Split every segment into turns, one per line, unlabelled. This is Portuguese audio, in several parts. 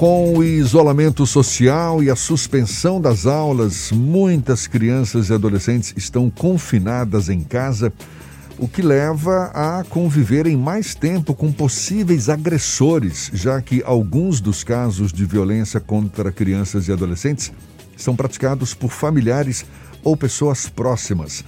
Com o isolamento social e a suspensão das aulas, muitas crianças e adolescentes estão confinadas em casa, o que leva a conviverem mais tempo com possíveis agressores, já que alguns dos casos de violência contra crianças e adolescentes são praticados por familiares ou pessoas próximas.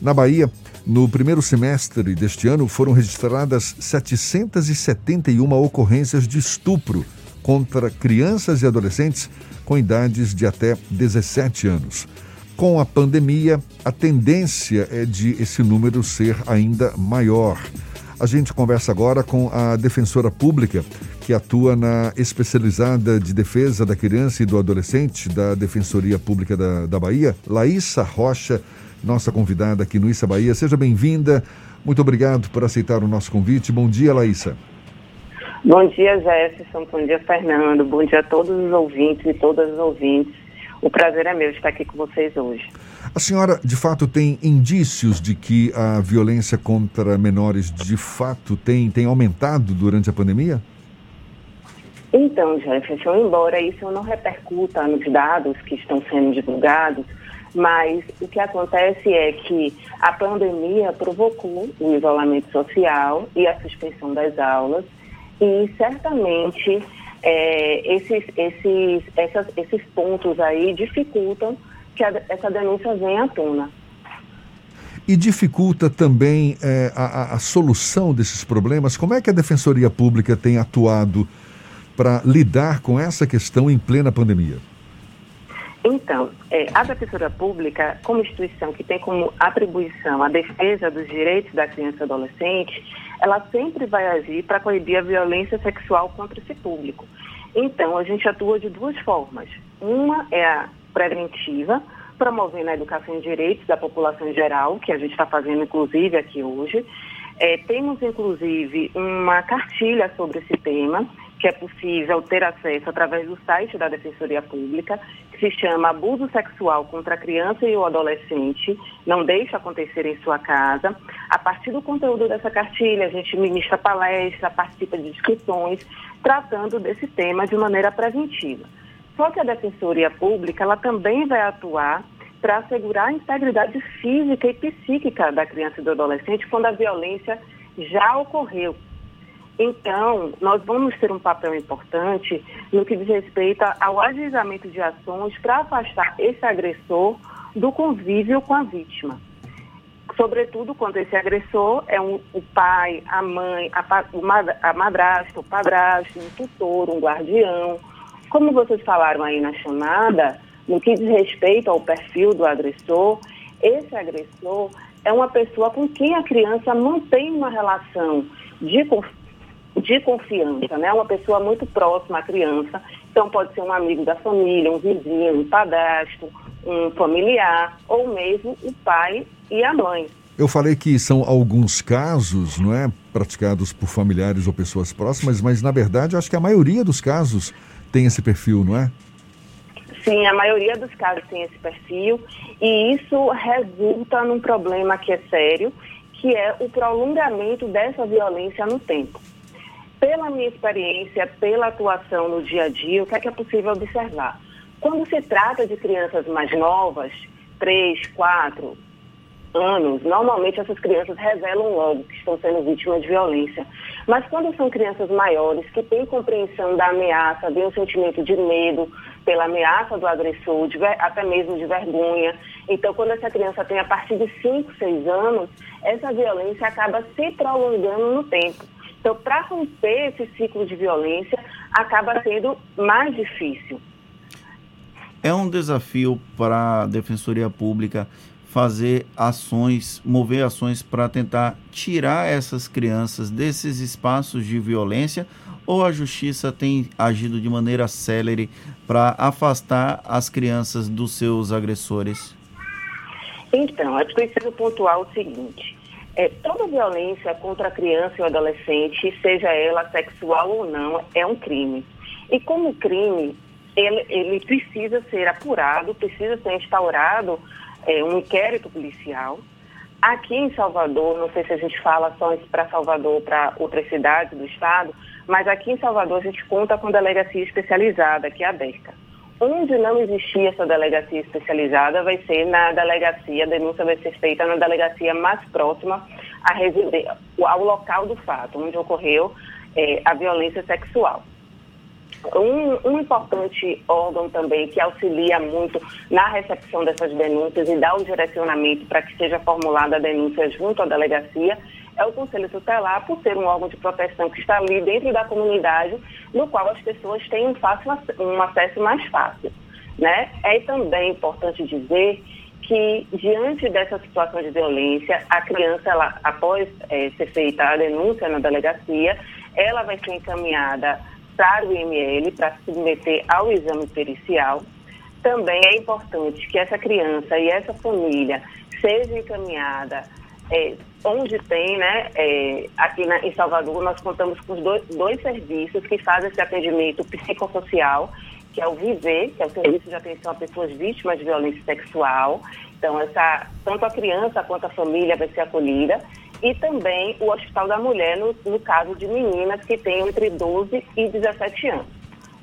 Na Bahia, no primeiro semestre deste ano, foram registradas 771 ocorrências de estupro contra crianças e adolescentes com idades de até 17 anos. Com a pandemia, a tendência é de esse número ser ainda maior. A gente conversa agora com a defensora pública que atua na especializada de defesa da criança e do adolescente da Defensoria Pública da, da Bahia, Laísa Rocha, nossa convidada aqui no Issa Bahia. Seja bem-vinda. Muito obrigado por aceitar o nosso convite. Bom dia, Laísa.
Bom dia, Jefferson. Bom dia, Fernando. Bom dia a todos os ouvintes e todas as ouvintes. O prazer é meu estar aqui com vocês hoje.
A senhora, de fato, tem indícios de que a violência contra menores, de fato, tem, tem aumentado durante a pandemia?
Então, Jefferson, embora isso não repercuta nos dados que estão sendo divulgados, mas o que acontece é que a pandemia provocou o isolamento social e a suspensão das aulas e certamente é, esses, esses, essas, esses pontos aí dificultam que a, essa denúncia venha à tona.
E dificulta também é, a, a, solução desses problemas? Como é que a Defensoria Pública tem atuado para lidar com essa questão em plena pandemia?
Então, é, a Defensoria Pública, como instituição que tem como atribuição a defesa dos direitos da criança e adolescente, ela sempre vai agir para coibir a violência sexual contra esse público. Então, a gente atua de duas formas. Uma é a preventiva, promovendo a educação em direitos da população em geral, que a gente está fazendo inclusive aqui hoje. É, temos, inclusive, uma cartilha sobre esse tema, que é possível ter acesso através do site da Defensoria Pública, que se chama Abuso Sexual contra a Criança e o Adolescente, não deixe acontecer em sua casa. A partir do conteúdo dessa cartilha, a gente ministra palestra, participa de discussões, tratando desse tema de maneira preventiva. Só que a Defensoria Pública, ela também vai atuar para assegurar a integridade física e psíquica da criança e do adolescente quando a violência já ocorreu. Então, nós vamos ter um papel importante no que diz respeito ao ajuizamento de ações para afastar esse agressor do convívio com a vítima. Sobretudo quando esse agressor é um, o pai, a mãe, a, a madrasta, o padrasto, um tutor, um guardião. Como vocês falaram aí na chamada, no que diz respeito ao perfil do agressor, esse agressor é uma pessoa com quem a criança mantém uma relação de de confiança, né? Uma pessoa muito próxima à criança. Então pode ser um amigo da família, um vizinho, um padrasto, um familiar, ou mesmo o pai e a mãe.
Eu falei que são alguns casos, não é, praticados por familiares ou pessoas próximas, mas na verdade eu acho que a maioria dos casos tem esse perfil, não é?
Sim, a maioria dos casos tem esse perfil e isso resulta num problema que é sério, que é o prolongamento dessa violência no tempo. Pela minha experiência, pela atuação no dia a dia, o que é, que é possível observar? Quando se trata de crianças mais novas, 3, 4 anos, normalmente essas crianças revelam logo que estão sendo vítimas de violência. Mas quando são crianças maiores, que têm compreensão da ameaça, têm um sentimento de medo pela ameaça do agressor, de, até mesmo de vergonha. Então, quando essa criança tem a partir de 5, 6 anos, essa violência acaba se prolongando no tempo. Então, para romper esse ciclo de violência, acaba sendo mais difícil.
É um desafio para a Defensoria Pública fazer ações, mover ações para tentar tirar essas crianças desses espaços de violência ou a justiça tem agido de maneira célere para afastar as crianças dos seus agressores?
Então, é preciso pontuar o seguinte: é, toda violência contra a criança e o adolescente, seja ela sexual ou não, é um crime. E como crime, ele, ele precisa ser apurado, precisa ser instaurado é, um inquérito policial. Aqui em Salvador, não sei se a gente fala só para Salvador ou para outras cidades do estado, mas aqui em Salvador a gente conta com delegacia especializada, que é aberta. Onde não existia essa delegacia especializada vai ser na delegacia, a denúncia vai ser feita na delegacia mais próxima ao local do fato, onde ocorreu é, a violência sexual. Um, um, importante órgão também que auxilia muito na recepção dessas denúncias e dá o direcionamento para que seja formulada a denúncia junto à delegacia é o Conselho Tutelar, por ser um órgão de proteção que está ali dentro da comunidade, no qual as pessoas têm um, fácil, um acesso mais fácil. Né? É também importante dizer que, diante dessa situação de violência, a criança, ela, após é, ser feita a denúncia na delegacia, ela vai ser encaminhada para o IML para se submeter ao exame pericial. Também é importante que essa criança e essa família seja encaminhada é, onde tem, né, é, aqui na, em Salvador, nós contamos com dois, dois serviços que fazem esse atendimento psicossocial, que é o VIVER, que é o Serviço de Atenção a Pessoas Vítimas de Violência Sexual. Então, essa, tanto a criança quanto a família vai ser acolhida. E também o Hospital da Mulher, no, no caso de meninas que têm entre 12 e 17 anos.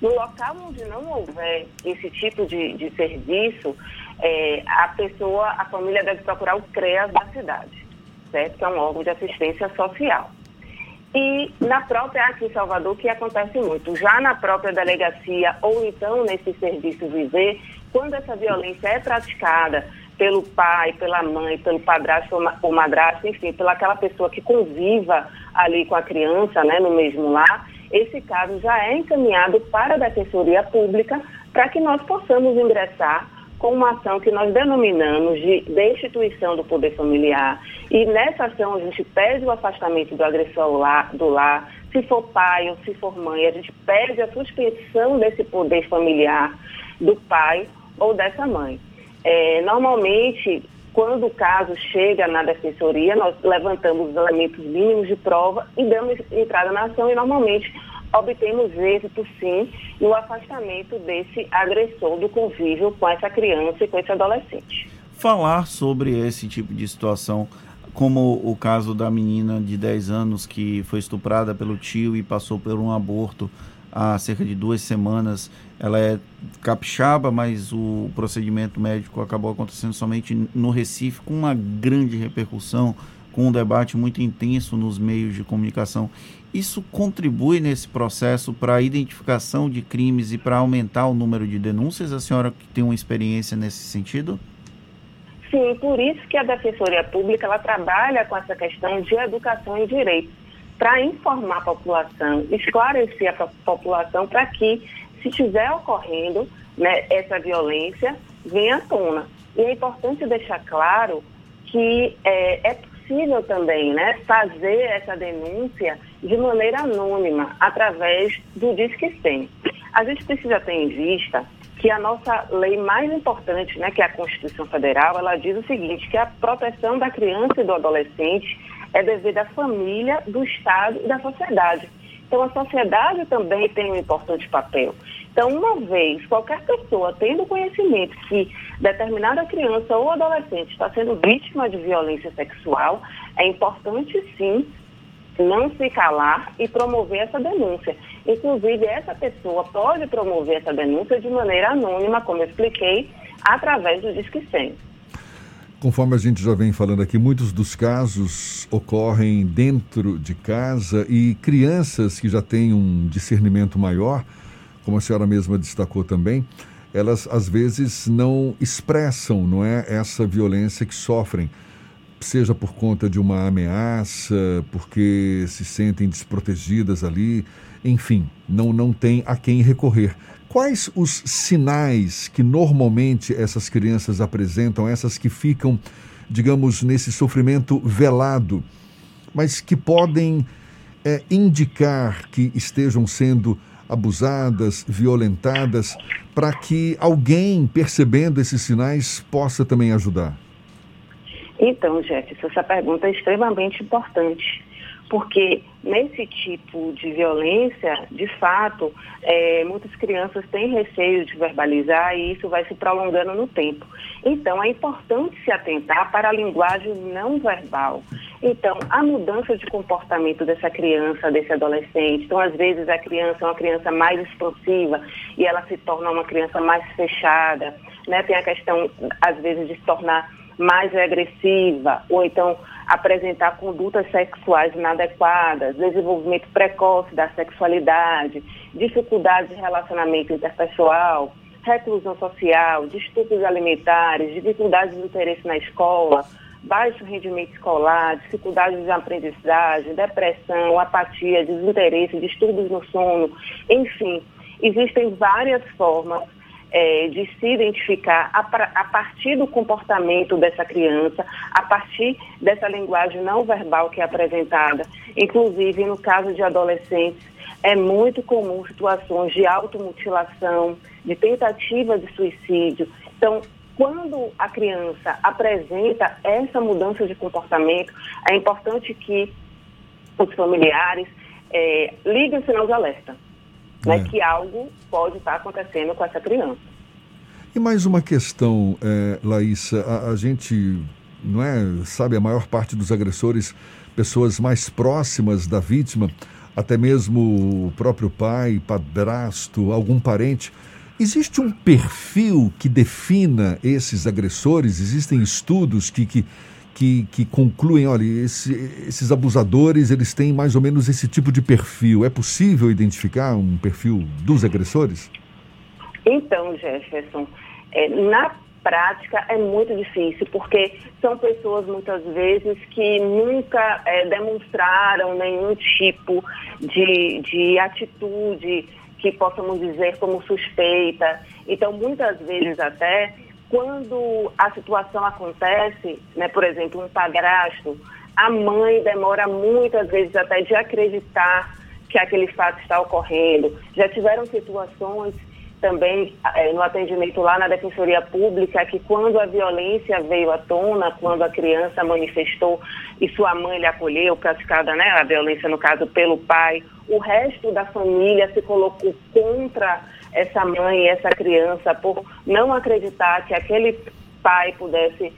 No local onde não houver esse tipo de, de serviço, é, a pessoa, a família deve procurar o CREAS da cidade certo? Que é um órgão de assistência social. E na própria aqui em Salvador, que acontece muito, já na própria delegacia ou então nesse serviço viver, quando essa violência é praticada pelo pai, pela mãe, pelo padrasto ou madrasto, enfim, pela aquela pessoa que conviva ali com a criança, né, no mesmo lar, esse caso já é encaminhado para a Defensoria Pública para que nós possamos ingressar com uma ação que nós denominamos de destituição do poder familiar. E nessa ação a gente pede o afastamento do agressor do lar, se for pai ou se for mãe, a gente pede a suspensão desse poder familiar do pai ou dessa mãe. É, normalmente, quando o caso chega na defensoria, nós levantamos os elementos mínimos de prova e damos entrada na ação e normalmente obtemos êxito, sim, no afastamento desse agressor do convívio com essa criança e com esse adolescente.
Falar sobre esse tipo de situação, como o caso da menina de 10 anos que foi estuprada pelo tio e passou por um aborto há cerca de duas semanas. Ela é capixaba, mas o procedimento médico acabou acontecendo somente no Recife, com uma grande repercussão, com um debate muito intenso nos meios de comunicação. Isso contribui nesse processo para a identificação de crimes e para aumentar o número de denúncias? A senhora que tem uma experiência nesse sentido?
Sim, por isso que a Defensoria Pública ela trabalha com essa questão de educação e direito, para informar a população, esclarecer a população para que, se estiver ocorrendo né, essa violência, venha à tona. E é importante deixar claro que é, é possível também né, fazer essa denúncia de maneira anônima, através do Disque 100. A gente precisa ter em vista que a nossa lei mais importante, né, que é a Constituição Federal, ela diz o seguinte, que a proteção da criança e do adolescente é dever da família, do Estado e da sociedade. Então, a sociedade também tem um importante papel. Então, uma vez qualquer pessoa tendo conhecimento que determinada criança ou adolescente está sendo vítima de violência sexual, é importante sim não se calar e promover essa denúncia. Inclusive, essa pessoa pode promover essa denúncia de maneira anônima, como eu expliquei, através do Disque 100.
Conforme a gente já vem falando aqui, muitos dos casos ocorrem dentro de casa e crianças que já têm um discernimento maior, como a senhora mesma destacou também, elas às vezes não expressam, não é, essa violência que sofrem seja por conta de uma ameaça, porque se sentem desprotegidas ali, enfim, não, não tem a quem recorrer. Quais os sinais que normalmente essas crianças apresentam, essas que ficam, digamos, nesse sofrimento velado, mas que podem é, indicar que estejam sendo abusadas, violentadas, para que alguém, percebendo esses sinais, possa também ajudar?
Então, Jefferson, essa pergunta é extremamente importante, porque nesse tipo de violência, de fato, é, muitas crianças têm receio de verbalizar e isso vai se prolongando no tempo. Então, é importante se atentar para a linguagem não verbal. Então, a mudança de comportamento dessa criança, desse adolescente, então, às vezes, a criança é uma criança mais expansiva e ela se torna uma criança mais fechada, né? Tem a questão, às vezes, de se tornar mais agressiva, ou então apresentar condutas sexuais inadequadas, desenvolvimento precoce da sexualidade, dificuldades de relacionamento interpessoal, reclusão social, distúrbios alimentares, dificuldades de interesse na escola, baixo rendimento escolar, dificuldades de aprendizagem, depressão, apatia, desinteresse, distúrbios no sono, enfim, existem várias formas é, de se identificar a, a, partir do comportamento dessa criança, a partir dessa linguagem não verbal que é apresentada. Inclusive, no caso de adolescentes, é muito comum situações de automutilação, de tentativa de suicídio. Então, quando a criança apresenta essa mudança de comportamento, é importante que os familiares é, liguem o sinal de alerta né, é. que algo pode estar acontecendo com essa criança.
E mais uma questão, é, Laísa, a, a, gente não é, sabe, a maior parte dos agressores, pessoas mais próximas da vítima, até mesmo o próprio pai, padrasto, algum parente. Existe um perfil que defina esses agressores? Existem estudos que, que que, que concluem, olha, esse, esses abusadores, eles têm mais ou menos esse tipo de perfil. É possível identificar um perfil dos agressores?
Então, Jefferson, é, na prática é muito difícil, porque são pessoas muitas vezes que nunca é, demonstraram nenhum tipo de, de atitude que possamos dizer como suspeita. Então, muitas vezes até quando a situação acontece, né, por exemplo, um padrasto, a mãe demora muitas vezes até de acreditar que aquele fato está ocorrendo. Já tiveram situações também é, no atendimento lá na Defensoria Pública que quando a violência veio à tona, quando a criança manifestou e sua mãe lhe acolheu, praticada né, a violência no caso pelo pai, o resto da família se colocou contra essa mãe, essa criança, por não acreditar que aquele pai pudesse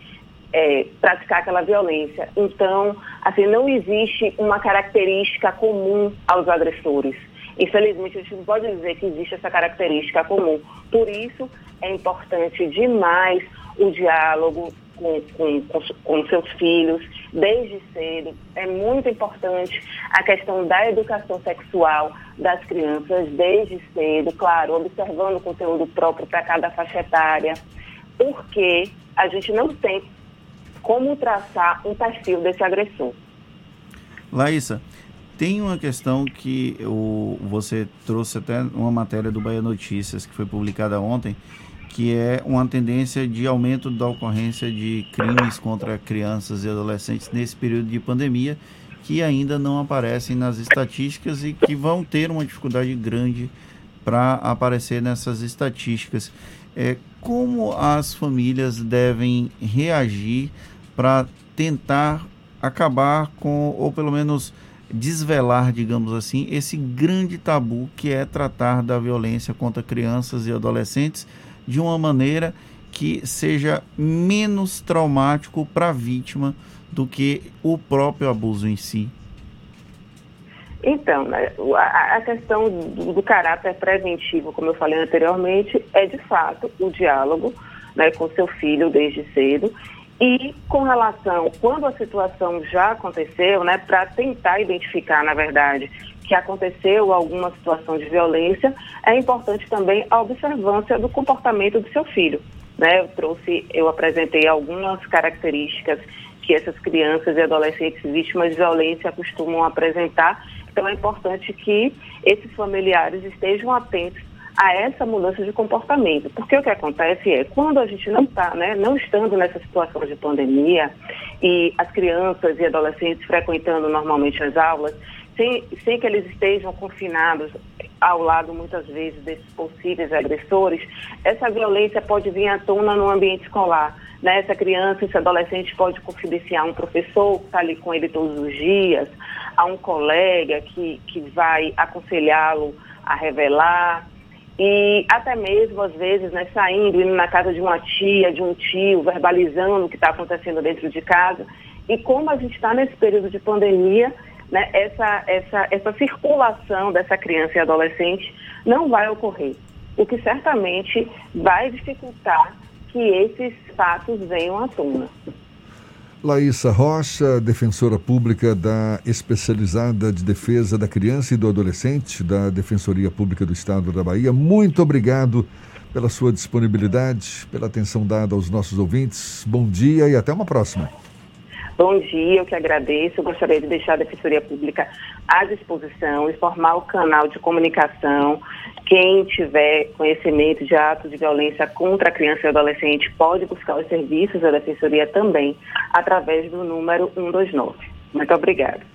é, praticar aquela violência. Então, assim, não existe uma característica comum aos agressores. Infelizmente, a gente não pode dizer que existe essa característica comum. Por isso, é importante demais o diálogo com, com, com, com seus filhos desde cedo. É muito importante a questão da educação sexual das crianças desde cedo, claro, observando o conteúdo próprio para cada faixa etária, porque a gente não tem como traçar um perfil desse agressor.
Laísa, tem uma questão que o, você trouxe até uma matéria do Bahia Notícias que foi publicada ontem, que é uma tendência de aumento da ocorrência de crimes contra crianças e adolescentes nesse período de pandemia, que ainda não aparecem nas estatísticas e que vão ter uma dificuldade grande para aparecer nessas estatísticas. É, como as famílias devem reagir para tentar acabar com, ou pelo menos desvelar, digamos assim, esse grande tabu que é tratar da violência contra crianças e adolescentes de uma maneira que seja menos traumático para a vítima do que o próprio abuso em si.
Então, né, a, questão do, caráter preventivo, como eu falei anteriormente, é de fato o diálogo né, com seu filho desde cedo e com relação, quando a situação já aconteceu, né, para tentar identificar, na verdade, que aconteceu alguma situação de violência, é importante também a observância do comportamento do seu filho. Né? Eu trouxe, eu apresentei algumas características que essas crianças e adolescentes vítimas de violência costumam apresentar. Então é importante que esses familiares estejam atentos a essa mudança de comportamento. Porque o que acontece é, quando a gente não está, né, não estando nessa situação de pandemia e as crianças e adolescentes frequentando normalmente as aulas, sem, sem que eles estejam confinados ao lado, muitas vezes, desses possíveis agressores, essa violência pode vir à tona no ambiente escolar. Né? Essa criança, esse adolescente pode confidenciar um professor que está ali com ele todos os dias, a um colega que, que vai aconselhá-lo a revelar, e até mesmo, às vezes, né, saindo, indo na casa de uma tia, de um tio, verbalizando o que está acontecendo dentro de casa. E como a gente está nesse período de pandemia, né, essa, essa, essa circulação dessa criança e adolescente não vai ocorrer, o que certamente vai dificultar que esses fatos venham à tona.
Laísa Rocha, defensora pública da Especializada de Defesa da Criança e do Adolescente da Defensoria Pública do Estado da Bahia, muito obrigado pela sua disponibilidade, pela atenção dada aos nossos ouvintes. Bom dia e até uma próxima.
Bom dia, eu que agradeço. Eu gostaria de deixar a Defensoria Pública à disposição e formar o canal de comunicação. Quem tiver conhecimento de atos de violência contra a criança e adolescente pode buscar os serviços da Defensoria também através do número 129. Muito obrigada.